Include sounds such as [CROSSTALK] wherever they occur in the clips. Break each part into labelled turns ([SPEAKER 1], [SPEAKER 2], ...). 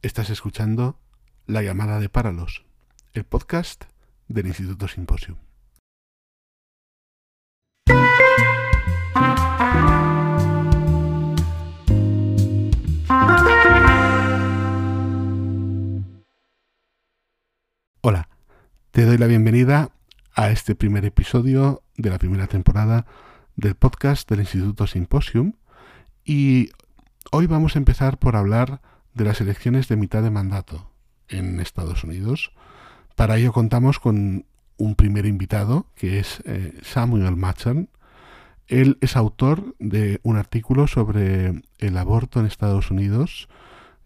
[SPEAKER 1] Estás escuchando La llamada de Páralos, el podcast del Instituto Simposium. Hola, te doy la bienvenida a este primer episodio de la primera temporada del podcast del Instituto Simposium y hoy vamos a empezar por hablar de las elecciones de mitad de mandato en Estados Unidos. Para ello contamos con un primer invitado que es eh, Samuel Matson. Él es autor de un artículo sobre el aborto en Estados Unidos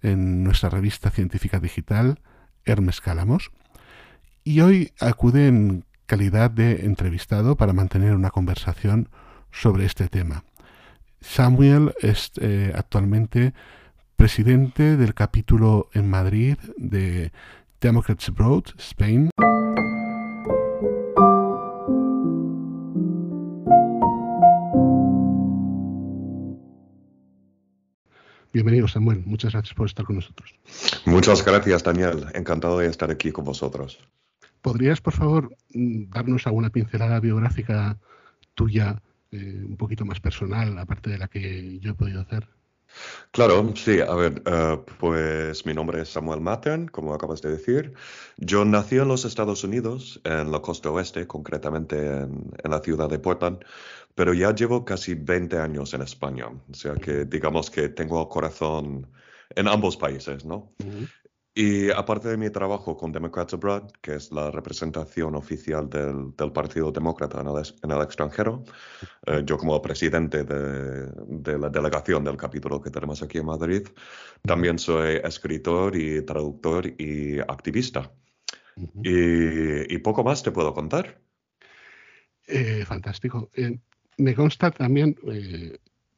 [SPEAKER 1] en nuestra revista científica digital Hermes Cálamos. Y hoy acude en calidad de entrevistado para mantener una conversación sobre este tema. Samuel es eh, actualmente presidente del capítulo en Madrid de Democrats Abroad, Spain. Bienvenido, Samuel. Muchas gracias por estar con nosotros.
[SPEAKER 2] Muchas gracias, Daniel. Encantado de estar aquí con vosotros.
[SPEAKER 1] ¿Podrías, por favor, darnos alguna pincelada biográfica tuya, eh, un poquito más personal, aparte de la que yo he podido hacer?
[SPEAKER 2] Claro, sí, a ver, eh, pues mi nombre es Samuel Mattern, como acabas de decir. Yo nací en los Estados Unidos, en la costa oeste, concretamente en, la ciudad de Portland, pero ya llevo casi 20 años en España, o sea que digamos que tengo corazón en ambos países, ¿no? Y aparte de mi trabajo con Democrats Abroad, que es la representación oficial del, del Partido Demócrata en el, en el extranjero, eh, yo como presidente de, de, la delegación del capítulo que tenemos aquí en Madrid, también soy escritor y traductor y activista. y, y, poco más te puedo contar.
[SPEAKER 1] Eh, fantástico. Eh, me consta también,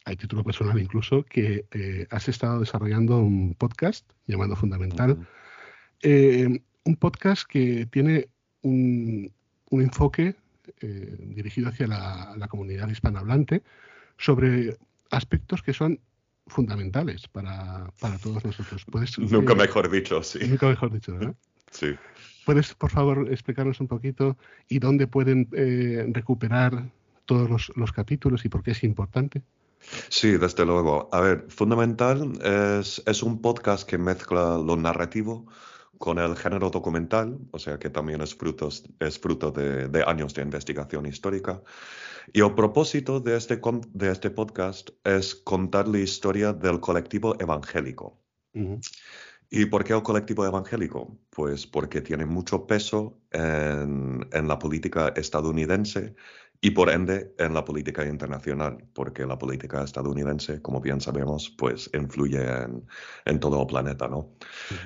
[SPEAKER 1] hay título personal incluso, que eh, has estado desarrollando un podcast llamado Fundamental. Eh, un podcast que tiene un, enfoque eh, dirigido hacia la, comunidad hispanohablante sobre aspectos que son fundamentales para, todos nosotros.
[SPEAKER 2] ¿Puedes, nunca mejor dicho, sí.
[SPEAKER 1] Nunca mejor dicho, ¿verdad? [LAUGHS]
[SPEAKER 2] sí.
[SPEAKER 1] ¿Puedes, por favor, explicarnos un poquito y dónde pueden recuperar todos los, los capítulos y por qué es importante?
[SPEAKER 2] Sí, desde luego. A ver, Fundamental es, es un podcast que mezcla lo narrativo con el género documental, o sea que también es, frutos, es fruto de, de, años de investigación histórica. Y el propósito de este, de este podcast es contar la historia del colectivo evangélico. ¿Y por qué el colectivo evangélico? Pues porque tiene mucho peso en, en la política estadounidense y por ende en la política internacional, porque la política estadounidense, como bien sabemos, pues influye en, todo el planeta, ¿no?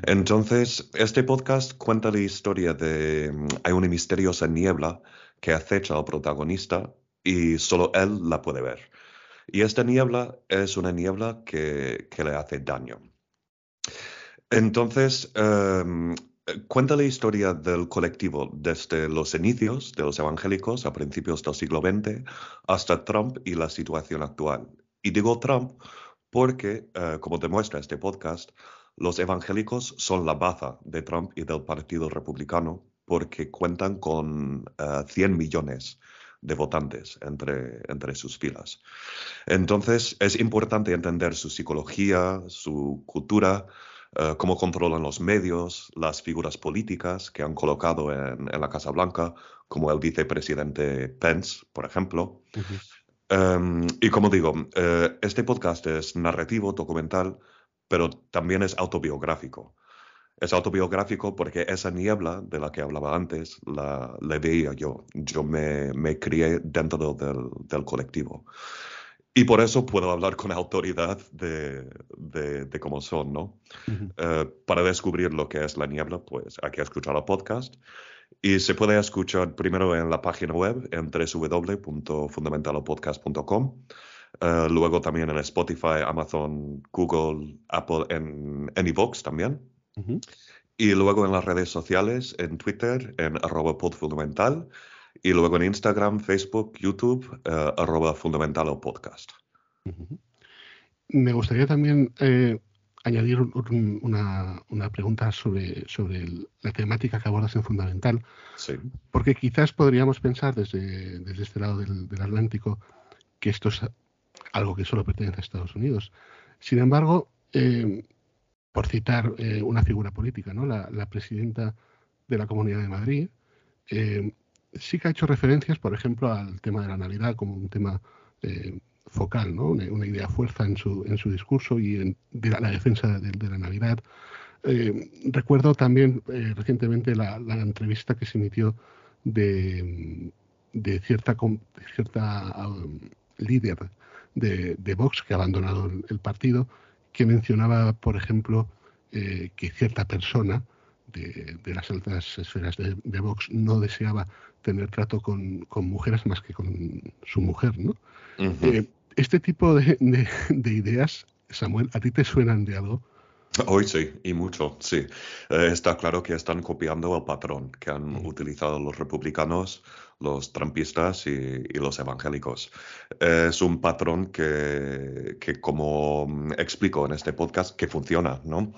[SPEAKER 2] Entonces, este podcast cuenta la historia de... Hay una misteriosa niebla que acecha al protagonista y solo él la puede ver. Y esta niebla es una niebla que, que le hace daño. Entonces, em, cuenta la historia del colectivo desde los inicios de los evangélicos a principios del siglo XX hasta Trump y la situación actual. Y digo Trump porque, eh, como demuestra este podcast, los evangélicos son la baza de Trump y del Partido Republicano porque cuentan con 100 eh, millones de votantes entre, entre sus filas. Entonces, es importante entender su psicología, su cultura, eh, cómo controlan los medios, las figuras políticas que han colocado en, la Casa Blanca, como el vicepresidente Pence, por ejemplo. Em, y como digo, eh, este podcast es narrativo, documental, pero también es autobiográfico. Es autobiográfico porque esa niebla de la que hablaba antes la, veía yo. Yo me, me crié dentro del, del colectivo. Y por eso puedo hablar con autoridad de, de, cómo son, ¿no? Eh, para descubrir lo que es la niebla, pues hay que escuchar el podcast. Y se puede escuchar primero en la página web en www.fundamentalopodcast.com. Eh, luego también en Spotify, Amazon, Google, Apple, en, en también. Y luego en las redes sociales, en Twitter, en arroba podfundamental y luego en Instagram, Facebook, YouTube, uh, arroba fundamental o podcast.
[SPEAKER 1] Me gustaría también eh, añadir una, pregunta sobre, sobre la temática que abordas en Fundamental.
[SPEAKER 2] Sí.
[SPEAKER 1] Porque quizás podríamos pensar desde, desde este lado del, Atlántico que esto es algo que solo pertenece a Estados Unidos. Sin embargo, eh, por citar eh, una figura política, ¿no? la, presidenta de la Comunidad de Madrid, eh, sí que ha hecho referencias, por ejemplo, al tema de la Navidad como un tema focal, ¿no? una, idea fuerza en su, en su discurso y en de la, defensa de, la Navidad. Eh, recuerdo también eh, recientemente la, entrevista que se emitió de, de cierta, cierta um, líder de, de, Vox que ha abandonado el, partido, que mencionaba, por ejemplo, eh, que cierta persona de, de, las altas esferas de, Vox no deseaba tener trato con, con, mujeres más que con su mujer, ¿no? este tipo de, ideas, Samuel, ¿a ti te suenan de algo?
[SPEAKER 2] Hoy sí, y mucho, sí. Eh, está claro que están copiando el patrón que han mm. utilizado los republicanos, los trampistas y, los evangélicos. es un patrón que, que, como explico en este podcast, que funciona, ¿no?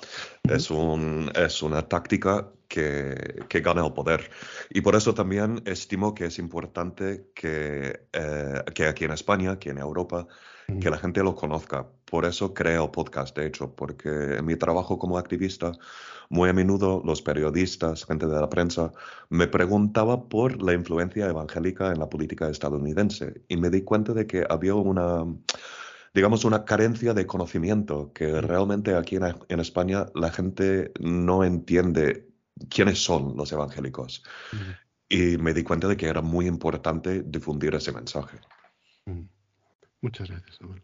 [SPEAKER 2] es, un, es una táctica que, que, gana el poder. Y por eso también estimo que es importante que, eh, que aquí en España, aquí en Europa, que la gente lo conozca. Por eso creo podcast, de hecho, porque en mi trabajo como activista, muy a menudo los periodistas, gente de la prensa, me preguntaba por la influencia evangélica en la política estadounidense y me di cuenta de que había una digamos, una carencia de conocimiento, que realmente aquí en, en, España la gente no entiende quiénes son los evangélicos. Y me di cuenta de que era muy importante difundir ese mensaje.
[SPEAKER 1] Muchas gracias, Samuel.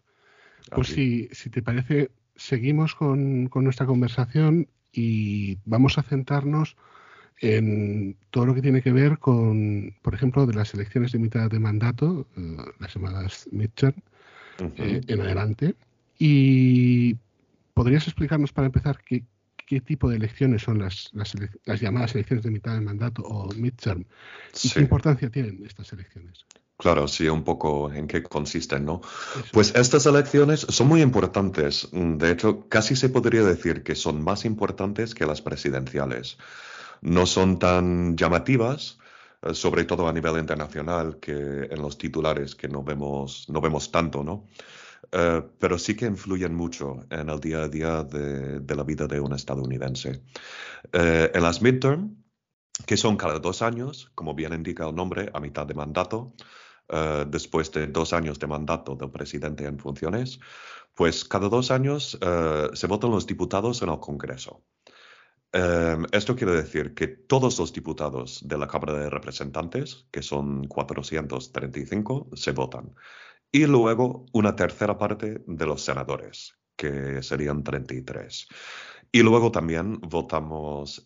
[SPEAKER 1] Pues si, si, te parece, seguimos con, nuestra conversación y vamos a centrarnos en todo lo que tiene que ver con, por ejemplo, de las elecciones de mitad de mandato, eh, las llamadas midterm, eh, en adelante. Y podrías explicarnos para empezar qué, qué tipo de elecciones son las, las, llamadas elecciones de mitad de mandato o midterm y qué importancia tienen estas elecciones.
[SPEAKER 2] Claro, sí, un poco en qué consisten, ¿no? Pues estas elecciones son muy importantes. De hecho, casi se podría decir que son más importantes que las presidenciales. No son tan llamativas, eh, sobre todo a nivel internacional, que en los titulares que no vemos, no vemos tanto, ¿no? Eh, pero sí que influyen mucho en el día a día de, la vida de un estadounidense. Eh, en las midterm, que son cada dos años, como bien indica el nombre, a mitad de mandato, eh, después de dos años de mandato del presidente en funciones, pues cada dos años eh, se votan los diputados en el Congreso. Em, esto quiere decir que todos los diputados de la Cámara de Representantes, que son 435, se votan. Y luego una tercera parte de los senadores, que serían 33. Y luego también votamos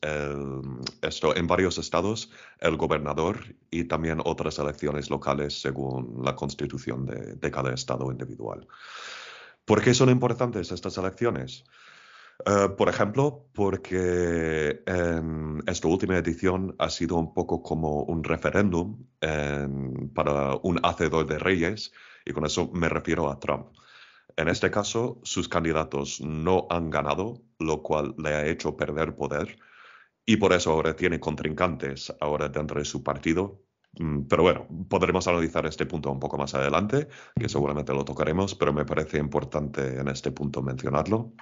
[SPEAKER 2] esto en varios estados, el gobernador y también otras elecciones locales según la constitución de, cada estado individual. ¿Por qué son importantes estas elecciones? Eh, por ejemplo, porque en esta última edición ha sido un poco como un referéndum para un hacedor de reyes, y con eso me refiero a Trump. En este caso, sus candidatos no han ganado, lo cual le ha hecho perder poder y por eso ahora tiene contrincantes ahora dentro de su partido. Mm, pero bueno, podremos analizar este punto un poco más adelante, que seguramente lo tocaremos, pero me parece importante en este punto mencionarlo.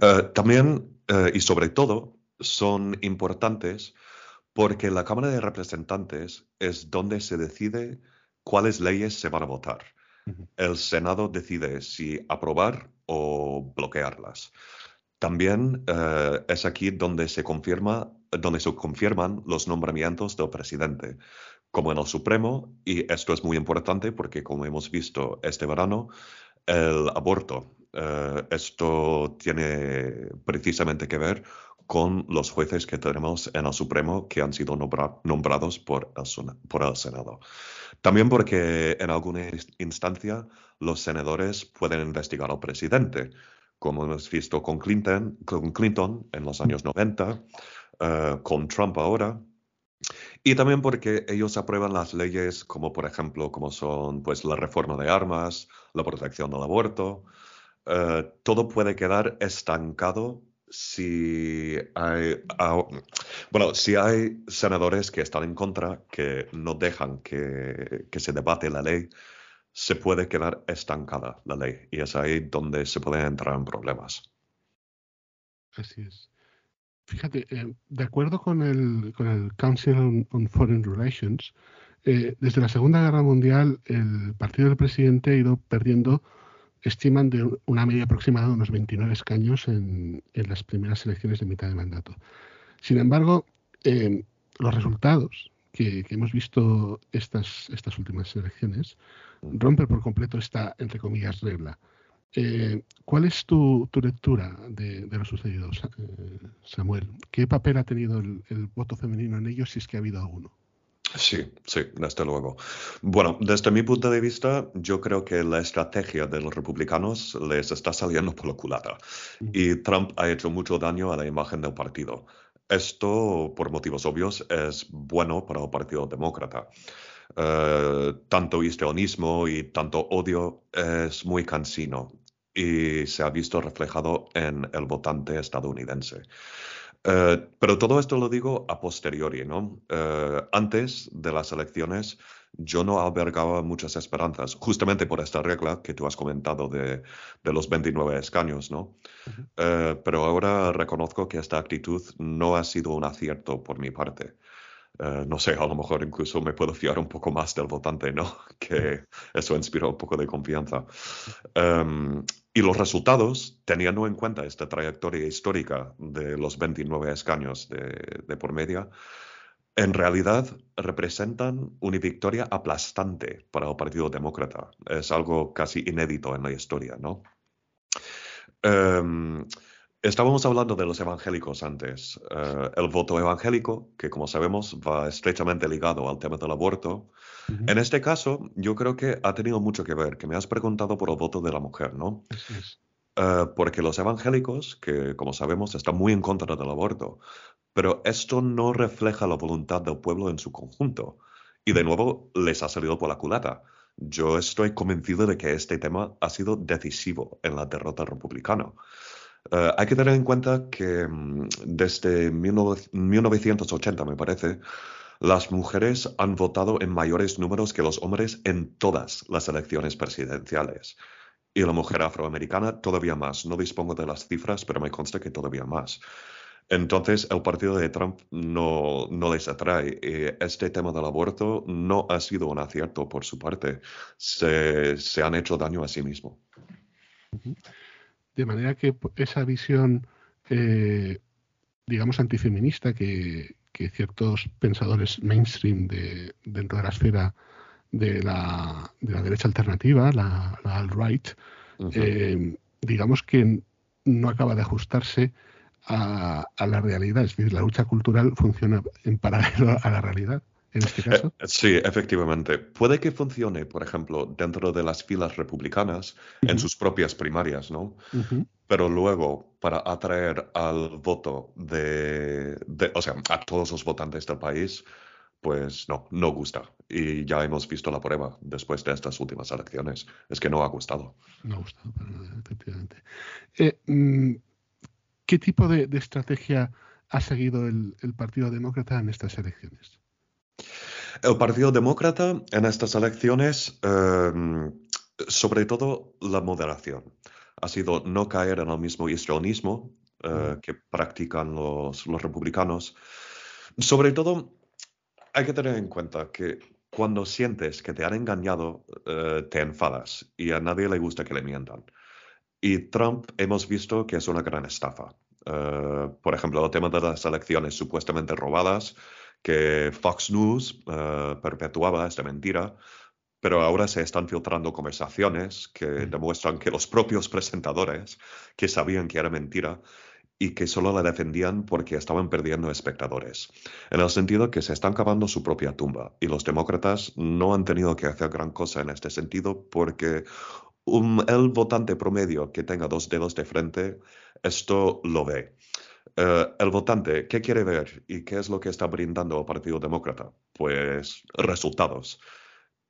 [SPEAKER 2] Eh, también eh, y sobre todo son importantes porque la Cámara de Representantes es donde se decide cuáles leyes se van a votar el Senado decide si aprobar o bloquearlas. También eh, es aquí donde se, confirma, donde se confirman los nombramientos del presidente, como en el Supremo, y esto es muy importante porque, como hemos visto este verano, el aborto, eh, esto tiene precisamente que ver con los jueces que tenemos en el Supremo que han sido nombrados por el Senado. También porque en alguna instancia los senadores pueden investigar al presidente, como hemos visto con Clinton, con Clinton en los años 90, eh, con Trump ahora. Y también porque ellos aprueban las leyes como por ejemplo como son pues la reforma de armas, la protección del aborto, eh, todo puede quedar estancado si hay, bueno, si hay senadores que están en contra, que no dejan que, que se debate la ley, se puede quedar estancada la ley y es ahí donde se pueden entrar en problemas.
[SPEAKER 1] Así es. Fíjate, eh, de acuerdo con el, con el Council on, Foreign Relations, eh, desde la Segunda Guerra Mundial el partido del presidente ha ido perdiendo, estiman de una media aproximada de unos 29 escaños en, en, las primeras elecciones de mitad de mandato. Sin embargo, eh, los resultados que, hemos visto estas, estas últimas elecciones rompen por completo esta, entre comillas, regla. Eh, ¿Cuál es tu, lectura de, lo sucedido, eh, Samuel? ¿Qué papel ha tenido el, voto femenino en ello, si es que ha habido alguno?
[SPEAKER 2] Sí, sí, desde luego. Bueno, desde mi punto de vista, yo creo que la estrategia de los republicanos les está saliendo por la culata. Y Trump ha hecho mucho daño a la imagen del partido. Esto, por motivos obvios, es bueno para el Partido Demócrata. Eh, tanto histrionismo y tanto odio es muy cansino y se ha visto reflejado en el votante estadounidense. Eh, pero todo esto lo digo a posteriori, ¿no? Eh, antes de las elecciones yo no albergaba muchas esperanzas, justamente por esta regla que tú has comentado de, de los 29 escaños, ¿no? Eh, pero ahora reconozco que esta actitud no ha sido un acierto por mi parte. No sé, a lo mejor incluso me puedo fiar un poco más del votante, ¿no? [LAUGHS] Que eso inspira un poco de confianza. Um, y los resultados, teniendo en cuenta esta trayectoria histórica de los 29 escaños de, por media, en realidad representan una victoria aplastante para el Partido Demócrata. Es algo casi inédito en la historia, ¿no? Em, estábamos hablando de los evangélicos antes. Eh, el voto evangélico, que como sabemos va estrechamente ligado al tema del aborto, en este caso, yo creo que ha tenido mucho que ver, que me has preguntado por el voto de la mujer, ¿no? Eh, porque los evangélicos, que como sabemos están muy en contra del aborto, pero esto no refleja la voluntad del pueblo en su conjunto. Y de nuevo les ha salido por la culata. Yo estoy convencido de que este tema ha sido decisivo en la derrota republicana. Eh, hay que tener en cuenta que mm, desde 1980, me parece, las mujeres han votado en mayores números que los hombres en todas las elecciones presidenciales. Y la mujer afroamericana todavía más. No dispongo de las cifras, pero me consta que todavía más. Entonces, el partido de Trump no, no les atrae. Este tema del aborto no ha sido un acierto por su parte. Se, se han hecho daño a sí mismo.
[SPEAKER 1] De manera que esa visión, eh, digamos, antifeminista que, que ciertos pensadores mainstream de, dentro de la esfera de la, de la derecha alternativa, la, alt-right, eh, digamos que no acaba de ajustarse a, a, la realidad. Es decir, la lucha cultural funciona en paralelo a la realidad en este eh,
[SPEAKER 2] sí, efectivamente. Puede que funcione, por ejemplo, dentro de las filas republicanas, en sus propias primarias, ¿no? Pero luego, para atraer al voto de, o sea, a todos los votantes del país, pues no, no gusta. Y ya hemos visto la prueba después de estas últimas elecciones. Es que no ha gustado.
[SPEAKER 1] No ha gustado, efectivamente. Eh, mm, ¿Qué tipo de, estrategia ha seguido el Partido Demócrata en estas elecciones?
[SPEAKER 2] El Partido Demócrata en estas elecciones, em, sobre todo la moderación, ha sido no caer en el mismo histrionismo eh, que practican los, republicanos. Sobre todo, hay que tener en cuenta que cuando sientes que te han engañado, eh, te enfadas y a nadie le gusta que le mientan. Y Trump hemos visto que es una gran estafa. Eh, por ejemplo, el tema de las elecciones supuestamente robadas que Fox News uh, perpetuaba esta mentira, pero ahora se están filtrando conversaciones que mm. demuestran que los propios presentadores, que sabían que era mentira, y que solo la defendían porque estaban perdiendo espectadores, en el sentido que se están cavando su propia tumba y los demócratas no han tenido que hacer gran cosa en este sentido porque el votante promedio que tenga dos dedos de frente, esto lo ve. Eh, el votante, ¿qué quiere ver y qué es lo que está brindando el Partido Demócrata? Pues resultados.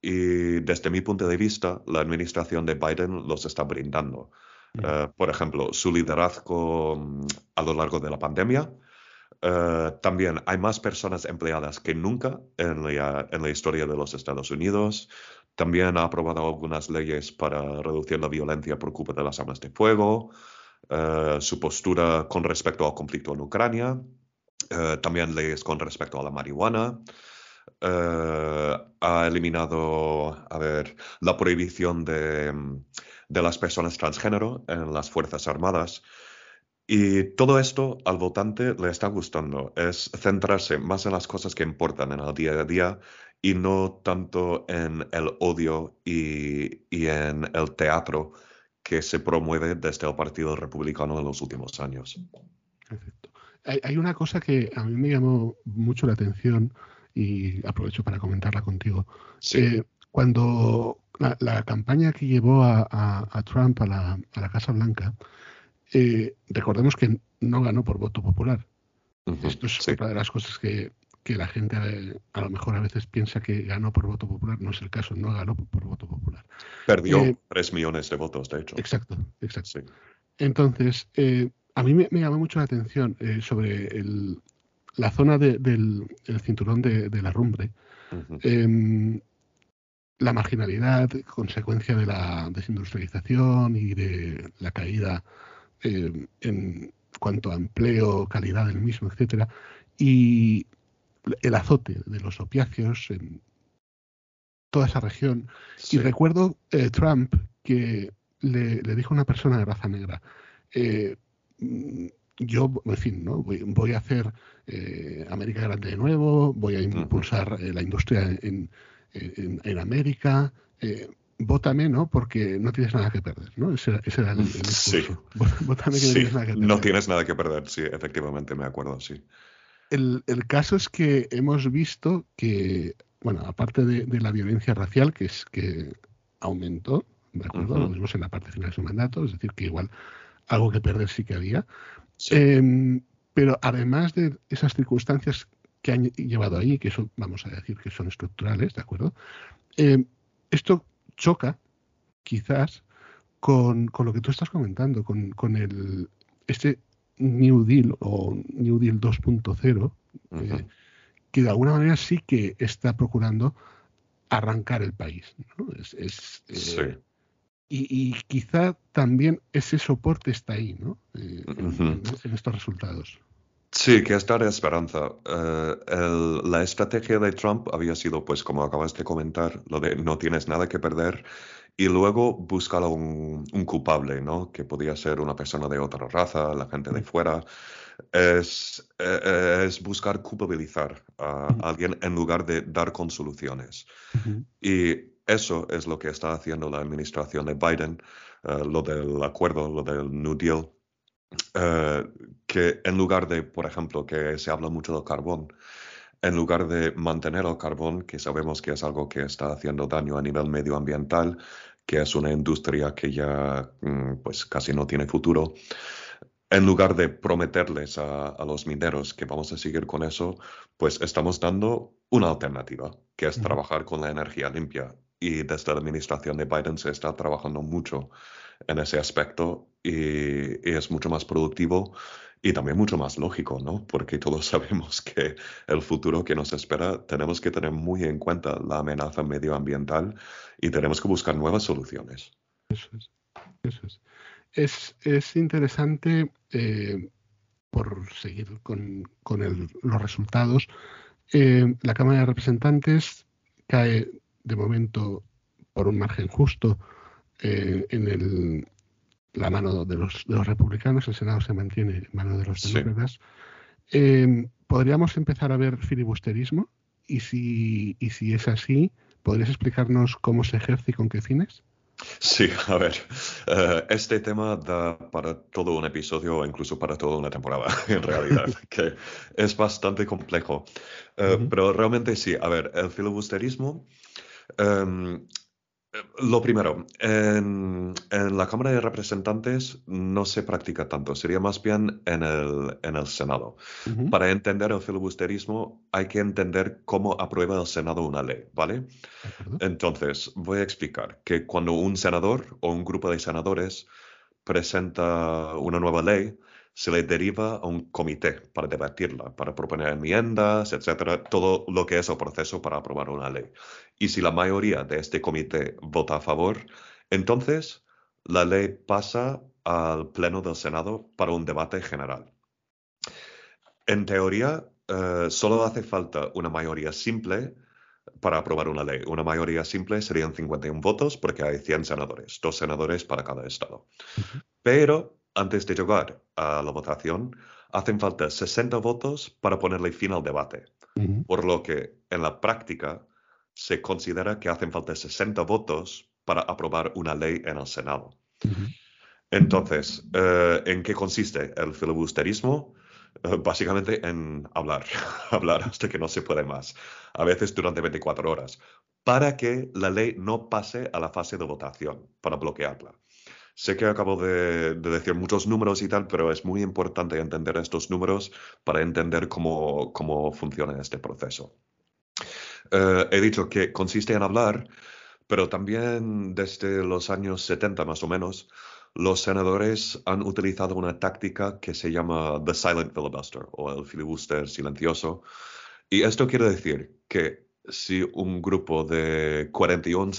[SPEAKER 2] Y desde mi punto de vista, la administración de Biden los está brindando. Eh, por ejemplo, su liderazgo mm, a lo largo de la pandemia. Eh, también hay más personas empleadas que nunca en la, en la historia de los Estados Unidos. También ha aprobado algunas leyes para reducir la violencia por culpa de las armas de fuego. Eh, su postura con respecto al conflicto en Ucrania. también leyes con respecto a la marihuana. ha eliminado, a ver, la prohibición de de las personas transgénero en las Fuerzas Armadas. Y todo esto al votante le está gustando, es centrarse más en las cosas que importan en el día a día y no tanto en el odio y, en el teatro que se promueve desde el Partido Republicano en los últimos años.
[SPEAKER 1] Perfecto. Hay, una cosa que a mí me llamó mucho la atención y aprovecho para comentarla contigo. Sí. Eh, cuando la, campaña que llevó a, Trump a la, Casa Blanca, eh, recordemos que no ganó por voto popular. Esto es otra de las cosas que, la gente eh, a lo mejor a veces piensa que ganó por voto popular. No es el caso, no ganó por, voto popular.
[SPEAKER 2] Perdió eh, tres millones de votos, de hecho.
[SPEAKER 1] Exacto, exacto. Entonces, a mí me, llamó mucho la atención sobre la zona del cinturón de, la rumbre la marginalidad, consecuencia de la desindustrialización y de la caída eh, en cuanto a empleo, calidad del mismo, etcétera, y el azote de los opiáceos en toda esa región. Y recuerdo eh, Trump que le, dijo a una persona de raza negra, eh, yo, en fin, ¿no? voy, a hacer América Grande de nuevo, voy a impulsar la industria en, en, América. Eh, vótame, ¿no? Porque no tienes nada que perder, ¿no? Ese, era el,
[SPEAKER 2] Sí. [LAUGHS] Vótame que no tienes nada que perder. No tienes nada que perder, sí, efectivamente, me acuerdo, sí.
[SPEAKER 1] El, caso es que hemos visto que, bueno, aparte de, la violencia racial, que es que aumentó, ¿de acuerdo? Lo vimos en la parte final de su mandato, es decir, que igual algo que perder sí que había. Em, pero además de esas circunstancias que han llevado ahí, que eso vamos a decir que son estructurales, ¿de acuerdo? Eh, esto choca, quizás, con, lo que tú estás comentando, con, el este New Deal o New Deal 2.0, eh, que de alguna manera sí que está procurando arrancar el país. Eh, y, quizá también ese soporte está ahí, ¿no? en, estos resultados.
[SPEAKER 2] Sí, que es dar esperanza. Eh, la estrategia de Trump había sido, pues, como acabas de comentar, lo de no tienes nada que perder y luego buscar un, un culpable, ¿no? Que podía ser una persona de otra raza, la gente de fuera. Es, eh, es buscar culpabilizar a alguien en lugar de dar con soluciones. Y eso es lo que está haciendo la administración de Biden, eh, lo del acuerdo, lo del New Deal eh, que en lugar de, por ejemplo, que se habla mucho del carbón, en lugar de mantener el carbón, que sabemos que es algo que está haciendo daño a nivel medioambiental, que es una industria que ya mm, pues casi no tiene futuro, en lugar de prometerles a, los mineros que vamos a seguir con eso, pues estamos dando una alternativa, que es trabajar con la energía limpia. Y desde la administración de Biden se está trabajando mucho en ese aspecto y, es mucho más productivo y también mucho más lógico, ¿no? Porque todos [LAUGHS] sabemos que el futuro que nos espera tenemos que tener muy en cuenta la amenaza medioambiental y tenemos que buscar nuevas soluciones.
[SPEAKER 1] Eso es. Es. Es, interesante, eh, por seguir con, los resultados, eh, la Cámara de Representantes cae de momento por un margen justo eh, en el, la mano de los, de los republicanos, el Senado se mantiene en mano de los demócratas. Eh, ¿Podríamos empezar a ver filibusterismo? Y si, y si es así, ¿podrías explicarnos cómo se ejerce y con qué fines?
[SPEAKER 2] Sí, a ver, eh, este tema da para todo un episodio o incluso para toda una temporada, [LAUGHS] en realidad, [LAUGHS] que es bastante complejo. Pero realmente sí, a ver, el filibusterismo em, lo primero, en, la Cámara de Representantes no se practica tanto, sería más bien en el, en el Senado. Para entender el filibusterismo hay que entender cómo aprueba el Senado una ley, ¿vale? Entonces, voy a explicar que cuando un senador o un grupo de senadores presenta una nueva ley, se le deriva a un comité para debatirla, para proponer enmiendas, etcétera, todo lo que es el proceso para aprobar una ley. Y si la mayoría de este comité vota a favor, entonces la ley pasa al Pleno del Senado para un debate general. En teoría, eh, solo hace falta una mayoría simple para aprobar una ley. Una mayoría simple serían 51 votos porque hay 100 senadores, dos senadores para cada estado. Pero antes de llegar a la votación, hacen falta 60 votos para ponerle fin al debate. Por lo que en la práctica se considera que hacen falta 60 votos para aprobar una ley en el Senado. Entonces, eh, ¿en qué consiste el filibusterismo? Eh, básicamente en hablar, [LAUGHS] hablar hasta que no se puede más, a veces durante 24 horas, para que la ley no pase a la fase de votación, para bloquearla. Sé que acabo de, decir muchos números y tal, pero es muy importante entender estos números para entender cómo, cómo funciona este proceso. Eh, he dicho que consiste en hablar, pero también desde los años 70 más o menos, los senadores han utilizado una táctica que se llama the silent filibuster o el filibuster silencioso. Y esto quiere decir que si un grupo de 41,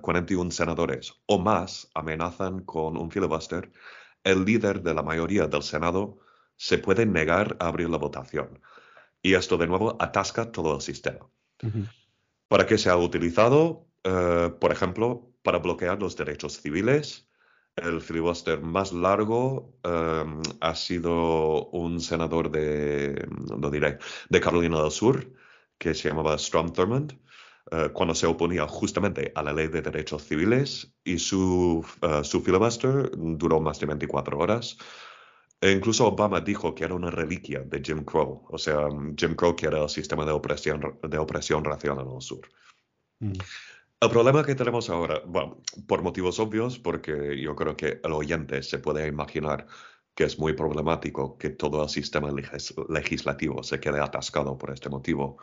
[SPEAKER 2] 41 ah, senadores o más amenazan con un filibuster, el líder de la mayoría del Senado se puede negar a abrir la votación. Y esto de nuevo atasca todo el sistema. ¿Para qué se ha utilizado? Eh, por ejemplo, para bloquear los derechos civiles, el filibuster más largo em, ha sido un senador de, diré, de Carolina del Sur, que se llamaba Strom Thurmond, eh, cuando se oponía justamente a la ley de derechos civiles y su, uh, su filibuster duró más de 24 horas. E incluso Obama dijo que era una reliquia de Jim Crow, o sea, Jim Crow que era el sistema de opresión, de opresión racial en el sur. Mm. El problema que tenemos ahora, bueno, por motivos obvios, porque yo creo que el oyente se puede imaginar que es muy problemático que todo el sistema legislativo se quede atascado por este motivo.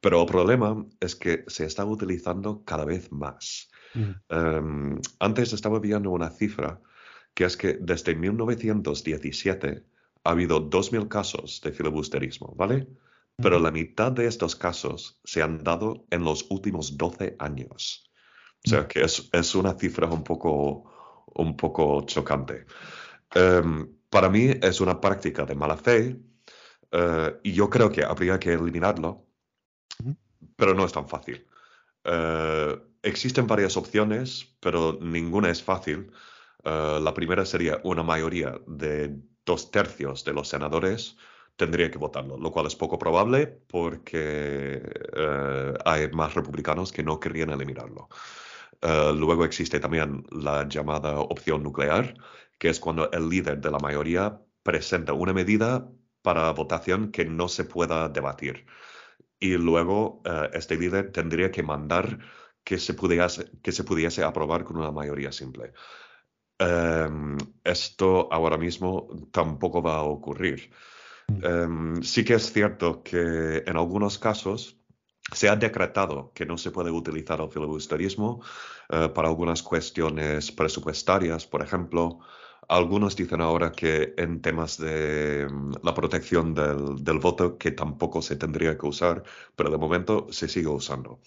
[SPEAKER 2] Pero el problema es que se está utilizando cada vez más. Mm. Em, antes estaba viendo una cifra que es que desde 1917 ha habido 2.000 casos de filibusterismo, ¿vale? pero la mitad de estos casos se han dado en los últimos 12 años. O sea que es, una cifra un poco, un poco chocante. Em, para mí es una práctica de mala fe eh, y yo creo que habría que eliminarlo, pero no es tan fácil. Eh, existen varias opciones, pero ninguna es fácil. Eh, la primera sería una mayoría de dos tercios de los senadores tendría que votarlo, lo cual es poco probable porque hay más republicanos que no querrían eliminarlo. Luego existe también la llamada opción nuclear, que es cuando el líder de la mayoría presenta una medida para votación que no se pueda debatir. Y luego eh, este líder tendría que mandar que se, pudiese, que se pudiese aprobar con una mayoría simple. Em, esto ahora mismo tampoco va a ocurrir. Em, sí que es cierto que en algunos casos se ha decretado que no se puede utilizar el filibusterismo eh, para algunas cuestiones presupuestarias, por ejemplo. Algunos dicen ahora que en temas de mm, la protección del, voto, que tampoco se tendría que usar, pero de momento se sigue usando.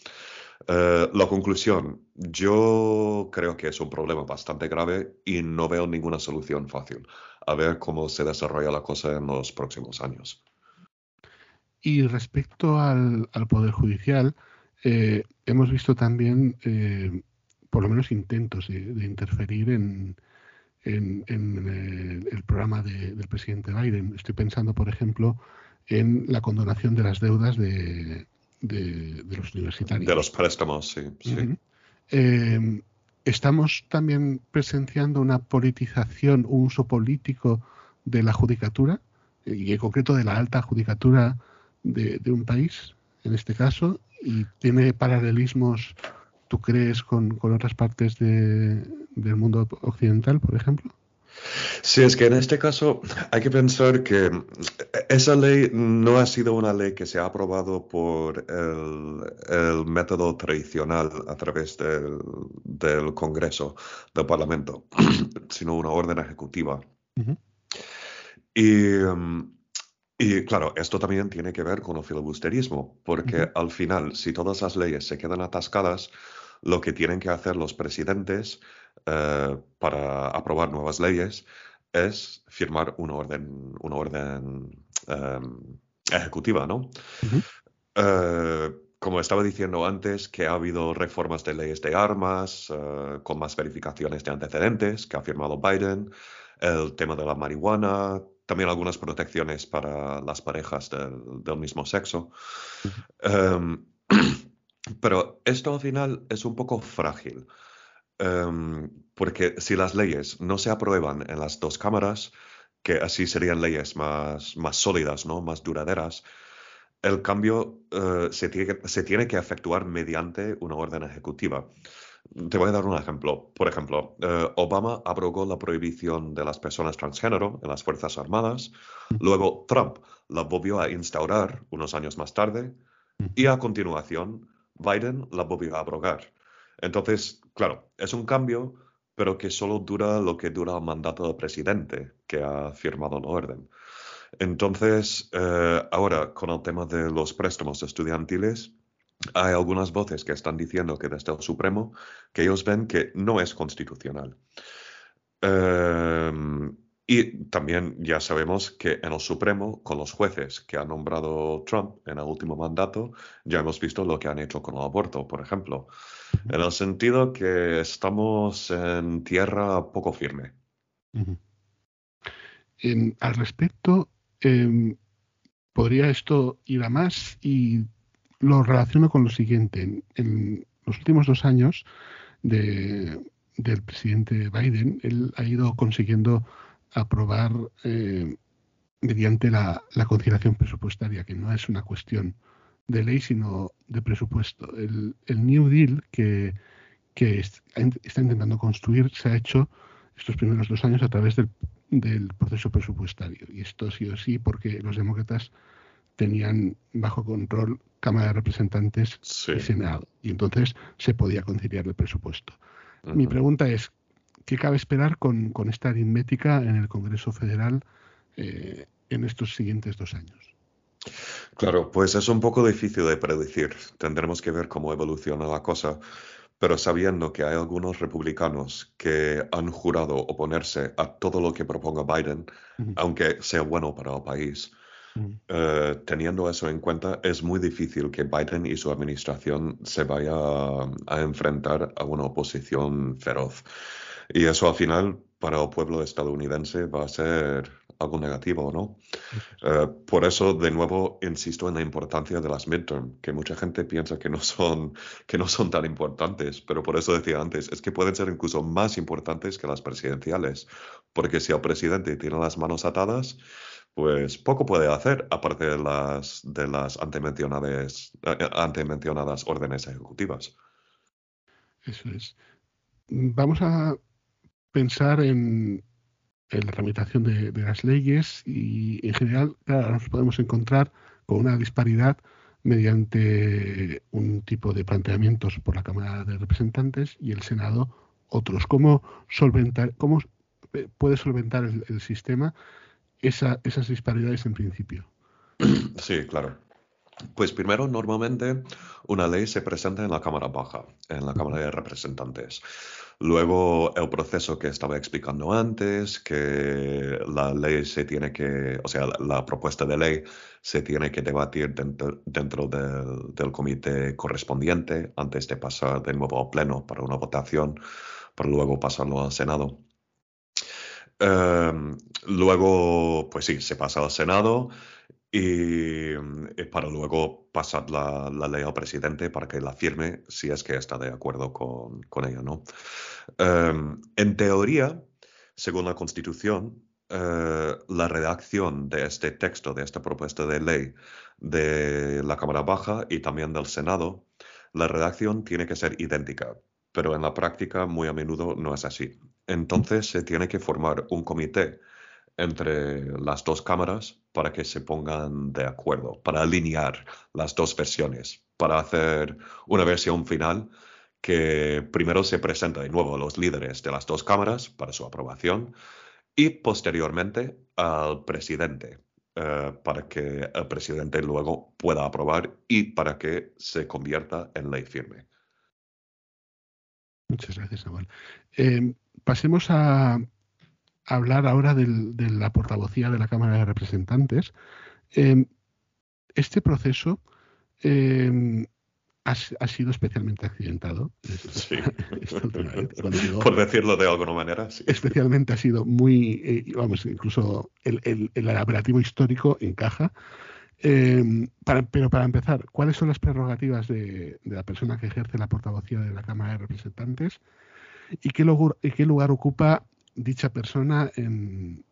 [SPEAKER 2] Eh, la conclusión, yo creo que es un problema bastante grave y no veo ninguna solución fácil. A ver cómo se desarrolla la cosa en los próximos años.
[SPEAKER 1] Y respecto al, Poder Judicial, eh, hemos visto también, eh, por lo menos, intentos de, interferir en, el, programa del presidente Biden. Estoy pensando, por ejemplo, en la condonación de las deudas de, de, los universitarios.
[SPEAKER 2] De los préstamos, sí.
[SPEAKER 1] Eh, estamos también presenciando una politización, un uso político de la judicatura, y en concreto de la alta judicatura de, un país, en este caso, y tiene paralelismos, ¿tú crees, con, otras partes del mundo occidental, por ejemplo?
[SPEAKER 2] Sí, es que en este caso hay que pensar que esa ley no ha sido una ley que se ha aprobado por el, método tradicional a través del, Congreso, del Parlamento, [CLEARS THROAT] sino una orden ejecutiva. y, y, claro, esto también tiene que ver con el filibusterismo, porque al final, si todas las leyes se quedan atascadas, lo que tienen que hacer los presidentes eh, para aprobar nuevas leyes es firmar una orden, una orden em, ejecutiva, ¿no? Eh, como estaba diciendo antes, que ha habido reformas de leyes de armas eh, con más verificaciones de antecedentes que ha firmado Biden, el tema de la marihuana, también algunas protecciones para las parejas del, mismo sexo. Em, [CLEARS THROAT] pero esto al final es un poco frágil. Em, porque si las leyes no se aprueban en las dos cámaras, que así serían leyes más, más sólidas, ¿no? más duraderas, el cambio eh, se, tiene que, se, tiene que, efectuar mediante una orden ejecutiva. Te voy a dar un ejemplo. Por ejemplo, eh, Obama abrogó la prohibición de las personas transgénero en las Fuerzas Armadas. Luego Trump la volvió a instaurar unos años más tarde. Y a continuación, Biden la volvió a abrogar. Entonces, claro, es un cambio, pero que solo dura lo que dura el mandato del presidente que ha firmado la orden. Entonces, eh, ahora con el tema de los préstamos estudiantiles, hay algunas voces que están diciendo que desde el Supremo, que ellos ven que no es constitucional. Em, y también ya sabemos que en el Supremo, con los jueces que ha nombrado Trump en el último mandato, ya hemos visto lo que han hecho con el aborto, por ejemplo, en el sentido que estamos en tierra poco firme.
[SPEAKER 1] al respecto, em, podría esto ir a más y lo relaciono con lo siguiente. En, los últimos dos años del presidente Biden, él ha ido consiguiendo aprobar eh, mediante la, conciliación presupuestaria, que no es una cuestión de ley, sino de presupuesto. El, New Deal que, está intentando construir se ha hecho estos primeros dos años a través del, proceso presupuestario. Y esto sí o sí porque los demócratas tenían bajo control Cámara de Representantes y Senado. Y entonces se podía conciliar el presupuesto. Mi pregunta es, ¿Qué cabe esperar con, esta aritmética en el Congreso Federal eh, en estos siguientes dos años?
[SPEAKER 2] Claro, pues es un poco difícil de predecir. Tendremos que ver cómo evoluciona la cosa. Pero sabiendo que hay algunos republicanos que han jurado oponerse a todo lo que proponga Biden, aunque sea bueno para el país, eh, teniendo eso en cuenta, es muy difícil que Biden y su administración se vaya a enfrentar a una oposición feroz. Y eso al final para el pueblo estadounidense va a ser algo negativo, ¿no? Eh, por eso, de nuevo, insisto en la importancia de las midterm, que mucha gente piensa que no, son, que no son tan importantes, pero por eso decía antes, es que pueden ser incluso más importantes que las presidenciales, porque si el presidente tiene las manos atadas, pues poco puede hacer, aparte de las, de las antemencionadas, eh, antemencionadas órdenes ejecutivas.
[SPEAKER 1] Eso es. Vamos a pensar en, la tramitación de, las leyes y en general nos podemos encontrar con una disparidad mediante un tipo de planteamientos por la Cámara de Representantes y el Senado otros. ¿Cómo, solventar, cómo puede solventar el, sistema esas disparidades en principio? [CLEARS THROAT]
[SPEAKER 2] Sí, claro. Pues primero, normalmente una ley se presenta en la Cámara Baja, en la Cámara de Representantes. Luego el proceso que estaba explicando antes, que la ley se tiene que, o sea, la, propuesta de ley se tiene que debatir dentro, dentro del, comité correspondiente antes de pasar de nuevo al Pleno para una votación, para luego pasarlo al Senado. Em, luego, pues sí, se pasa al Senado y, para luego pasar la, ley al presidente para que la firme si es que está de acuerdo con, con ella, ¿no? Em, en teoría, según la Constitución, eh, la redacción de este texto, de esta propuesta de ley de la Cámara Baja y también del Senado, la redacción tiene que ser idéntica. pero en la práctica muy a menudo no es así. Entonces se tiene que formar un comité entre las dos cámaras para que se pongan de acuerdo, para alinear las dos versiones, para hacer una versión final que primero se presenta de nuevo a los líderes de las dos cámaras para su aprobación y posteriormente al presidente eh, para que el presidente luego pueda aprobar y para que se convierta en ley firme.
[SPEAKER 1] Muchas gracias, Samuel. Eh, pasemos a, hablar ahora de la portavocía de la Cámara de Representantes. Em, este proceso em, ha, sido especialmente accidentado. [LAUGHS]
[SPEAKER 2] Sí. [LAUGHS] [LAUGHS] Por decirlo de alguna manera, sí.
[SPEAKER 1] Especialmente ha sido muy, eh, vamos, incluso el, el, operativo histórico encaja. Em, pero para empezar, ¿cuáles son las prerrogativas de, la persona que ejerce la portavocía de la Cámara de Representantes? ¿Y qué y qué lugar ocupa dicha persona en,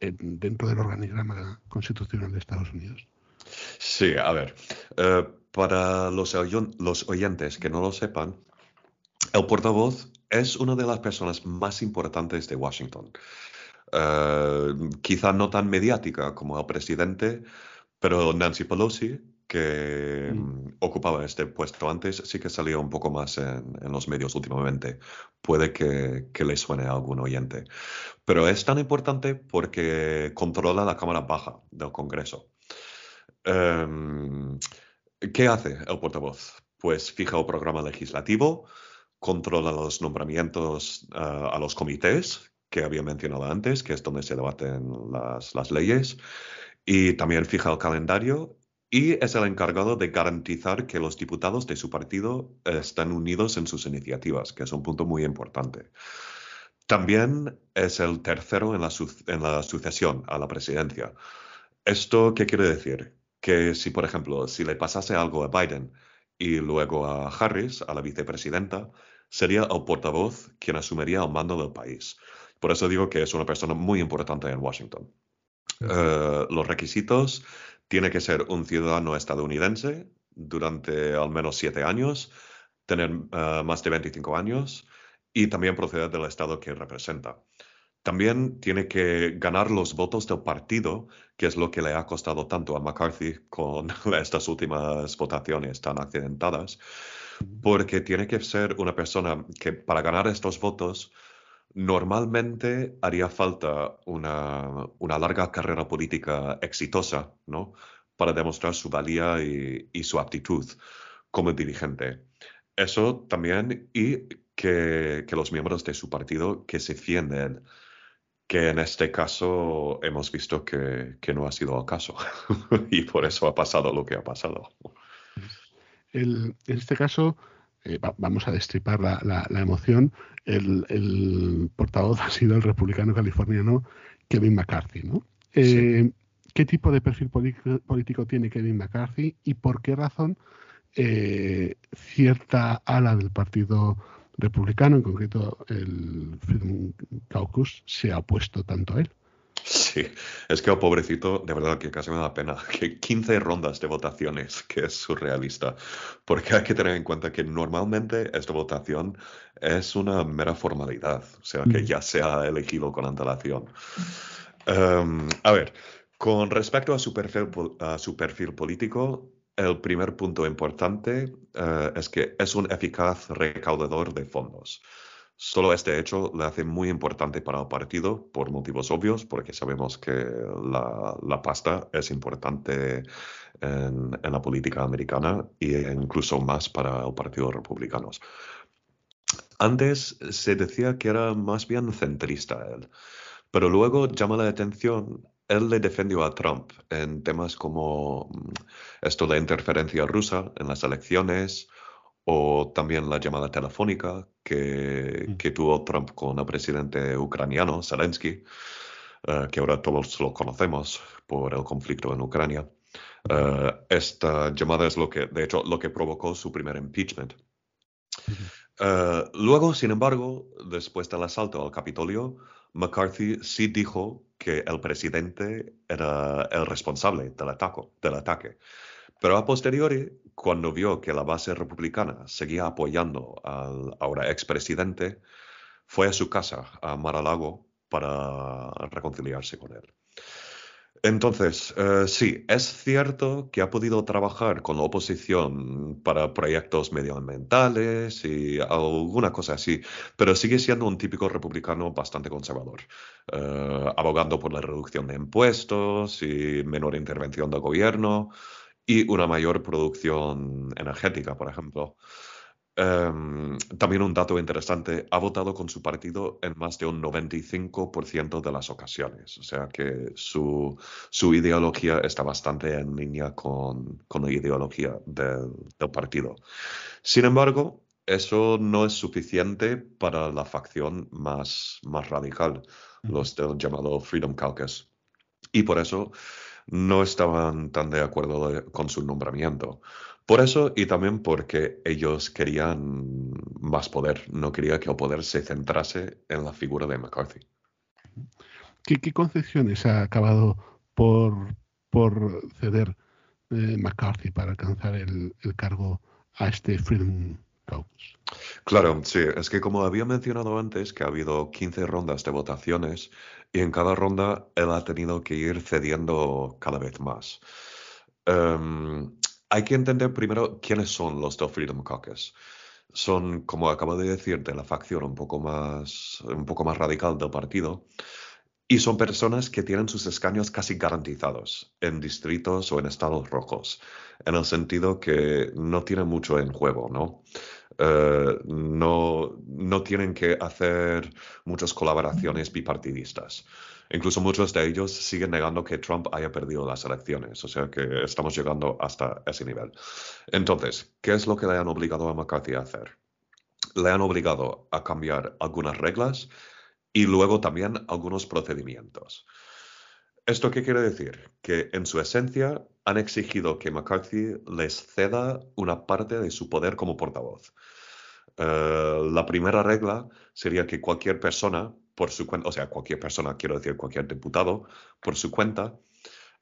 [SPEAKER 1] dentro del organigrama constitucional de Estados Unidos.
[SPEAKER 2] Sí, a ver, eh, para los, los oyentes que no lo sepan, el portavoz es una de las personas más importantes de Washington. Eh, quizá no tan mediática como el presidente, pero Nancy Pelosi que mm. Ocupaba este puesto antes, sí que salía un poco más en, los medios últimamente. Puede que, le suene a algún oyente. Pero es tan importante porque controla la Cámara Baja del Congreso. Em, ¿Qué hace el portavoz? Pues fija el programa legislativo, controla los nombramientos eh, a los comités que había mencionado antes, que es donde se debaten las, las leyes, y también fija el calendario y es el encargado de garantizar que los diputados de su partido están unidos en sus iniciativas, que es un punto muy importante. También es el tercero en la, en la sucesión a la presidencia. ¿Esto qué quiere decir? Que si, por ejemplo, si le pasase algo a Biden y luego a Harris, a la vicepresidenta, sería el portavoz quien asumiría el mando del país. Por eso digo que es una persona muy importante en Washington. Eh, los requisitos tiene que ser un ciudadano estadounidense durante al menos siete años, tener eh, más de 25 años y también proceder del estado que representa. También tiene que ganar los votos del partido, que es lo que le ha costado tanto a McCarthy con [LAUGHS] estas últimas votaciones tan accidentadas, porque tiene que ser una persona que para ganar estos votos Normalmente haría falta una, larga carrera política exitosa, ¿no? Para demostrar su valía y, su aptitud como dirigente. Eso también, y que, los miembros de su partido que se fíen de él, que en este caso hemos visto que, no ha sido el caso [LAUGHS] y por eso ha pasado lo que ha pasado.
[SPEAKER 1] en este caso, eh, vamos a destripar la, emoción, el, portavoz ha sido el republicano californiano Kevin McCarthy. ¿no? Eh, ¿Qué tipo de perfil político, tiene Kevin McCarthy y por qué razón eh, cierta ala del Partido Republicano, en concreto el Freedom Caucus, se ha opuesto tanto a él?
[SPEAKER 2] Sí, es que el pobrecito, de verdad que casi me da pena, [LAUGHS] que 15 rondas de votaciones, que es surrealista, porque hay que tener en cuenta que normalmente esta votación es una mera formalidad, o sea, que mm. ya se ha elegido con antelación. Em, a ver, con respecto a su perfil, a su perfil político, el primer punto importante eh, es que es un eficaz recaudador de fondos. Solo este hecho le hace muy importante para el partido por motivos obvios, porque sabemos que la, pasta es importante en, la política americana e incluso más para el Partido Republicano. Antes se decía que era más bien centrista él, pero luego llama la atención él le defendió a Trump en temas como mm, esto de interferencia rusa en las elecciones o también la llamada telefónica que, mm. que tuvo Trump con el presidente ucraniano Zelensky, eh, que ahora todos lo conocemos por el conflicto en Ucrania. Eh, esta llamada es lo que, de hecho, lo que provocó su primer impeachment. Eh, luego, sin embargo, después del asalto al Capitolio, McCarthy sí dijo que el presidente era el responsable del, ataque, del ataque Pero a posteriori, cuando vio que la base republicana seguía apoyando al ahora expresidente, fue a su casa, a Mar-a-Lago, para reconciliarse con él. Entonces, eh, sí, es cierto que ha podido trabajar con la oposición para proyectos medioambientales y alguna cosa así, pero sigue siendo un típico republicano bastante conservador, eh, abogando por la reducción de impuestos y menor intervención del gobierno y una mayor producción energética, por ejemplo. Em, también un dato interesante, ha votado con su partido en más de un 95% de las ocasiones, o sea que su, su ideología está bastante en línea con, con la ideología del, del, partido. Sin embargo, eso no es suficiente para la facción más, más radical, los del llamado Freedom Caucus. Y por eso no estaban tan de acuerdo con su nombramiento. Por eso y también porque ellos querían más poder, no quería que el poder se centrase en la figura de McCarthy.
[SPEAKER 1] ¿Qué, concepciones ha acabado por, por ceder eh, McCarthy para alcanzar el, cargo a este Freedom
[SPEAKER 2] Claro, sí, es que como había mencionado antes, que ha habido 15 rondas de votaciones y en cada ronda él ha tenido que ir cediendo cada vez más. Em, hay que entender primero quiénes son los del Freedom Caucus. Son, como acabo de decir, de la facción un poco más, un poco más radical del partido. Y son personas que tienen sus escaños casi garantizados en distritos o en estados rojos, en el sentido que no tienen mucho en juego, ¿no? Eh, no, no tienen que hacer muchas colaboraciones bipartidistas. Incluso muchos de ellos siguen negando que Trump haya perdido las elecciones, o sea que estamos llegando hasta ese nivel. Entonces, ¿qué es lo que le han obligado a McCarthy a hacer? Le han obligado a cambiar algunas reglas y luego también algunos procedimientos. ¿Esto qué quiere decir? Que en su esencia han exigido que McCarthy les ceda una parte de su poder como portavoz. Eh, la primera regla sería que cualquier persona por su cuenta, o sea, cualquier persona, quiero decir cualquier diputado, por su cuenta,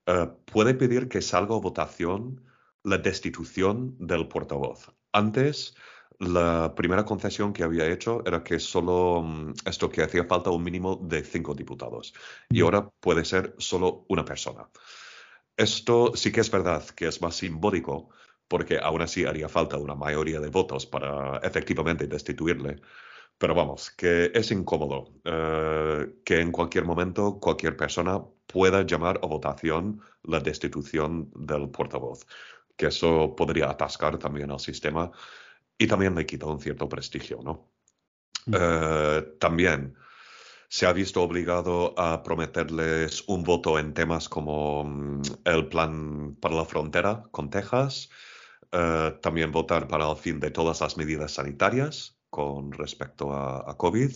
[SPEAKER 2] eh, puede pedir que salga a votación la destitución del portavoz. Antes, la primera concesión que había hecho era que solo mm, esto que hacía falta un mínimo de cinco diputados y ahora puede ser solo una persona. Esto sí que es verdad que es más simbólico porque aún así haría falta una mayoría de votos para efectivamente destituirle. Pero vamos, que es incómodo eh, que en cualquier momento cualquier persona pueda llamar a votación la destitución del portavoz, que eso podría atascar también al sistema y también le quita un cierto prestigio, ¿no? Mm. Eh, también se ha visto obligado a prometerles un voto en temas como mm, el plan para la frontera con Texas, eh, también votar para el fin de todas las medidas sanitarias, con respecto a, COVID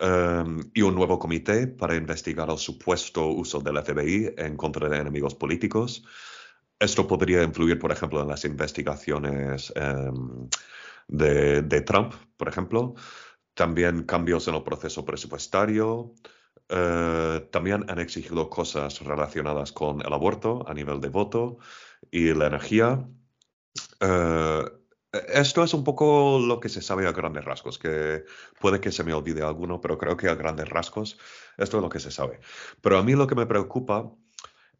[SPEAKER 2] em, y un nuevo comité para investigar el supuesto uso del FBI en contra de enemigos políticos. Esto podría influir, por ejemplo, en las investigaciones em, de, Trump, por ejemplo. También cambios en el proceso presupuestario. Eh, también han exigido cosas relacionadas con el aborto a nivel de voto y la energía. Eh, esto es un poco lo que se sabe a grandes rasgos, que puede que se me olvide alguno, pero creo que a grandes rasgos esto es lo que se sabe. Pero a mí lo que me preocupa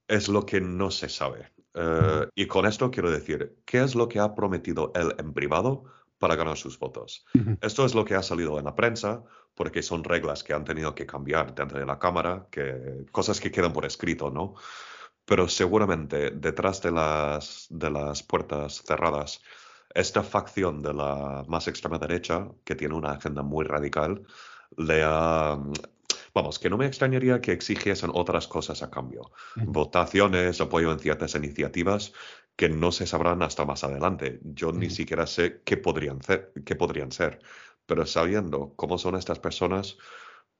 [SPEAKER 2] es lo que no se sabe. Eh, y con esto quiero decir, ¿qué es lo que ha prometido él en privado para ganar sus votos? Esto es lo que ha salido en la prensa, porque son reglas que han tenido que cambiar dentro de la Cámara, que, cosas que quedan por escrito, ¿no? Pero seguramente detrás de las, de las puertas cerradas esta facción de la más extrema derecha, que tiene una agenda muy radical, le ha... Vamos, que no me extrañaría que exigiesen otras cosas a cambio. Votaciones, apoyo en ciertas iniciativas que no se sabrán hasta más adelante. Yo ni siquiera sé qué podrían, ser, qué podrían ser. Pero sabiendo cómo son estas personas,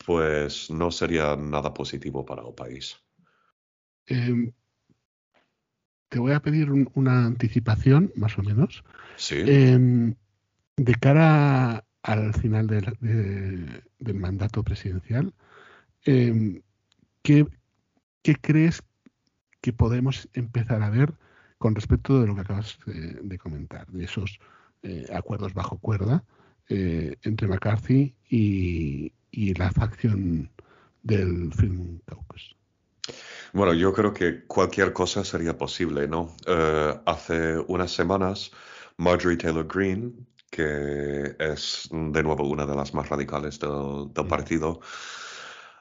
[SPEAKER 2] pues no sería nada positivo para el país.
[SPEAKER 1] Em, te voy a pedir una anticipación, más o menos.
[SPEAKER 2] Sí.
[SPEAKER 1] Em, de cara al final del mandato presidencial, em, ¿qué, crees que podemos empezar a ver con respecto de lo que acabas de, comentar, de esos eh, acuerdos bajo cuerda eh, entre McCarthy y, la facción del Freedom Caucus.
[SPEAKER 2] Bueno, yo creo que cualquier cosa sería posible, ¿no? Eh, hace unas semanas, Marjorie Taylor Greene, que es de nuevo una de las más radicales del, del partido,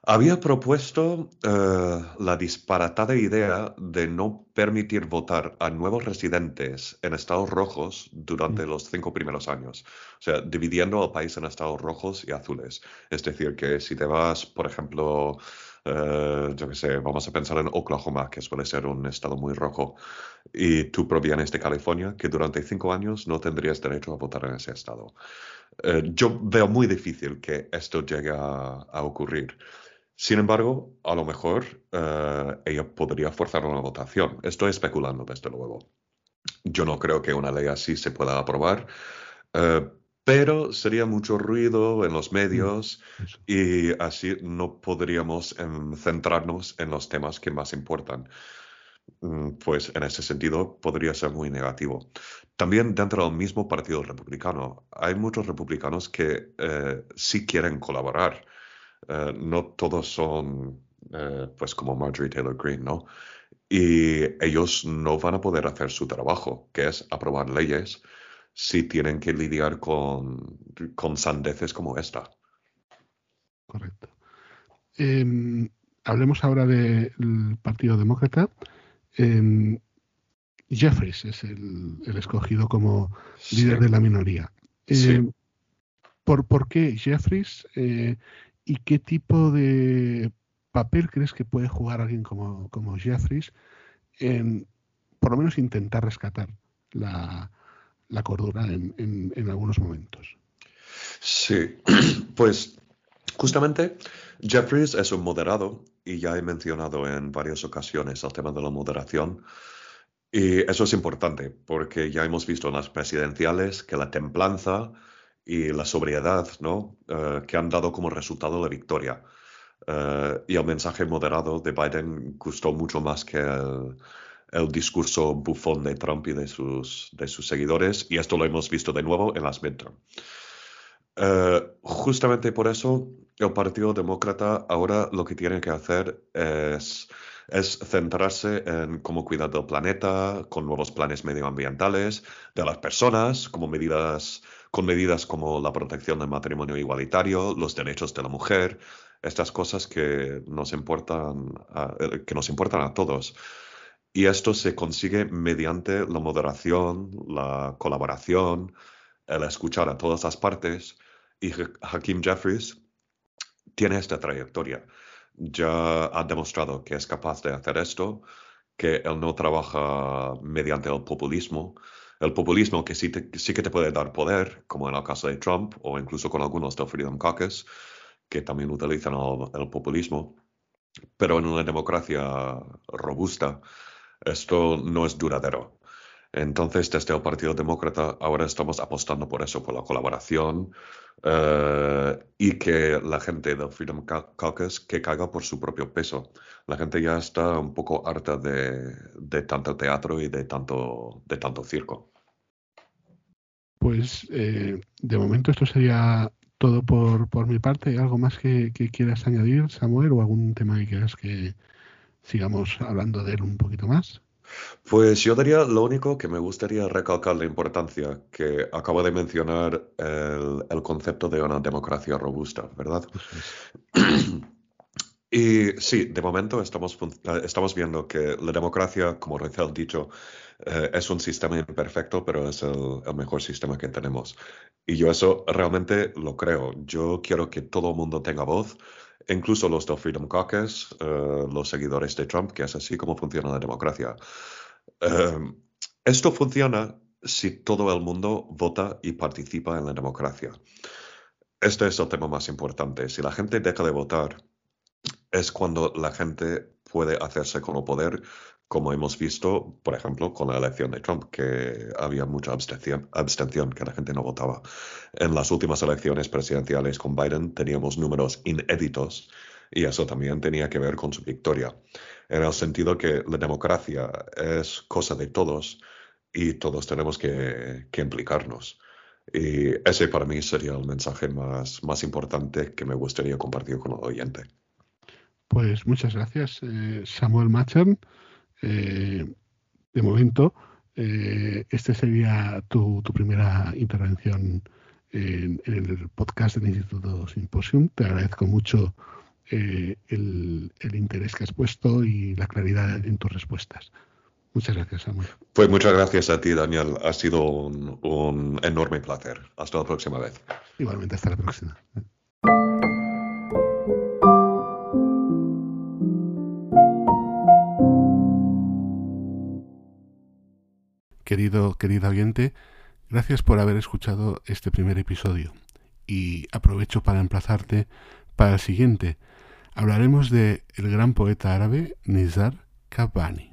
[SPEAKER 2] había propuesto eh, la disparatada idea de no permitir votar a nuevos residentes en estados rojos durante mm. los cinco primeros años. O sea, dividiendo al país en estados rojos y azules. Es decir, que si te vas, por ejemplo, eh, yo qué sé, vamos a pensar en Oklahoma, que suele ser un estado muy rojo, y tú provienes de California, que durante cinco años no tendrías derecho a votar en ese estado. Eh, yo veo muy difícil que esto llegue a ocurrir. Sin embargo, a lo mejor eh, ella podría forzar una votación. Estoy especulando, desde luego. Yo no creo que una ley así se pueda aprobar, eh, pero sería mucho ruido en los mm, medios y así no podríamos em, centrarnos en los temas que más importan. Mm, pues en ese sentido podría ser muy negativo. También dentro del mismo Partido Republicano hay muchos republicanos que eh, sí quieren colaborar eh, no todos son eh, pues como Marjorie Taylor Greene, ¿no? Y ellos no van a poder hacer su trabajo, que es aprobar leyes, si tienen que lidiar con, con sandeces como esta.
[SPEAKER 1] Correcto. Em, hablemos ahora del Partido Demócrata. Eh, Jeffries es el, escogido como líder de la minoría. Em, ¿por, ¿por, qué Jeffries? Eh, ¿Y qué tipo de papel crees que puede jugar alguien como, como Jeffries en, por lo menos, intentar rescatar la, cordura en, algunos momentos?
[SPEAKER 2] Sí, [CLEARS THROAT] pues justamente Jeffries es un moderado y ya he mencionado en varias ocasiones el tema de la moderación. Y eso es importante porque ya hemos visto en las presidenciales que la templanza y la sobriedad ¿no? Eh, que han dado como resultado la victoria. Eh, y el mensaje moderado de Biden gustó mucho más que el, el, discurso bufón de Trump y de sus, de sus seguidores, y esto lo hemos visto de nuevo en las midterm. Eh, justamente por eso, el Partido Demócrata ahora lo que tiene que hacer es, es centrarse en cómo cuidar del planeta, con nuevos planes medioambientales, de las personas, como medidas con medidas como la protección del matrimonio igualitario, los derechos de la mujer, estas cosas que nos importan a, eh, que nos importan a todos. Y esto se consigue mediante la moderación, la colaboración, el escuchar a todas las partes. Y Hakim Jeffries tiene esta trayectoria. Ya ha demostrado que es capaz de hacer esto, que él no trabaja mediante el populismo, el populismo que sí, que te puede dar poder, como en el caso de Trump o incluso con algunos del Freedom Caucus, que también utilizan el, populismo. Pero en una democracia robusta, esto no es duradero. Entonces, desde el Partido Demócrata, ahora estamos apostando por eso, por la colaboración eh, y que la gente del Freedom Caucus que caiga por su propio peso. La gente ya está un poco harta de, tanto teatro y de tanto circo.
[SPEAKER 1] Pues eh, de momento esto sería todo por, por mi parte. ¿Algo más que, quieras añadir, Samuel, o algún tema que quieras que sigamos hablando de él un poquito más?
[SPEAKER 2] Pues yo diría lo único que me gustaría recalcar la importancia que acabo de mencionar el, el concepto de una democracia robusta, ¿verdad? [CLEARS THROAT] Y sí, de momento estamos, estamos viendo que la democracia, como ha dicho, eh, es un sistema imperfecto, pero es el, mejor sistema que tenemos. Y yo eso realmente lo creo. Yo quiero que todo el mundo tenga voz, incluso los del Freedom Caucus, eh, los seguidores de Trump, que es así como funciona la democracia. Eh, esto funciona si todo el mundo vota y participa en la democracia. Este es el tema más importante. Si la gente deja de votar, es cuando la gente puede hacerse con el poder como hemos visto, por ejemplo, con la elección de Trump, que había mucha abstención, abstención, que la gente no votaba. En las últimas elecciones presidenciales con Biden teníamos números inéditos y eso también tenía que ver con su victoria, en el sentido que la democracia es cosa de todos y todos tenemos que, implicarnos. Y ese para mí sería el mensaje más, más importante que me gustaría compartir con el oyente.
[SPEAKER 1] Pues muchas gracias, eh, Samuel Machern. Eh, de momento, eh, este sería tu, primera intervención en, el podcast del Instituto Symposium. Te agradezco mucho el, el, interés que has puesto y la claridad en tus respuestas. Muchas gracias, Samuel.
[SPEAKER 2] Pues muchas gracias a ti, Daniel. Ha sido un, un enorme placer. Hasta la próxima vez.
[SPEAKER 1] Igualmente, hasta la próxima. Querido, querido oyente, gracias por haber escuchado este primer episodio y aprovecho para emplazarte para el siguiente. Hablaremos de el gran poeta árabe Nizar Kabbani.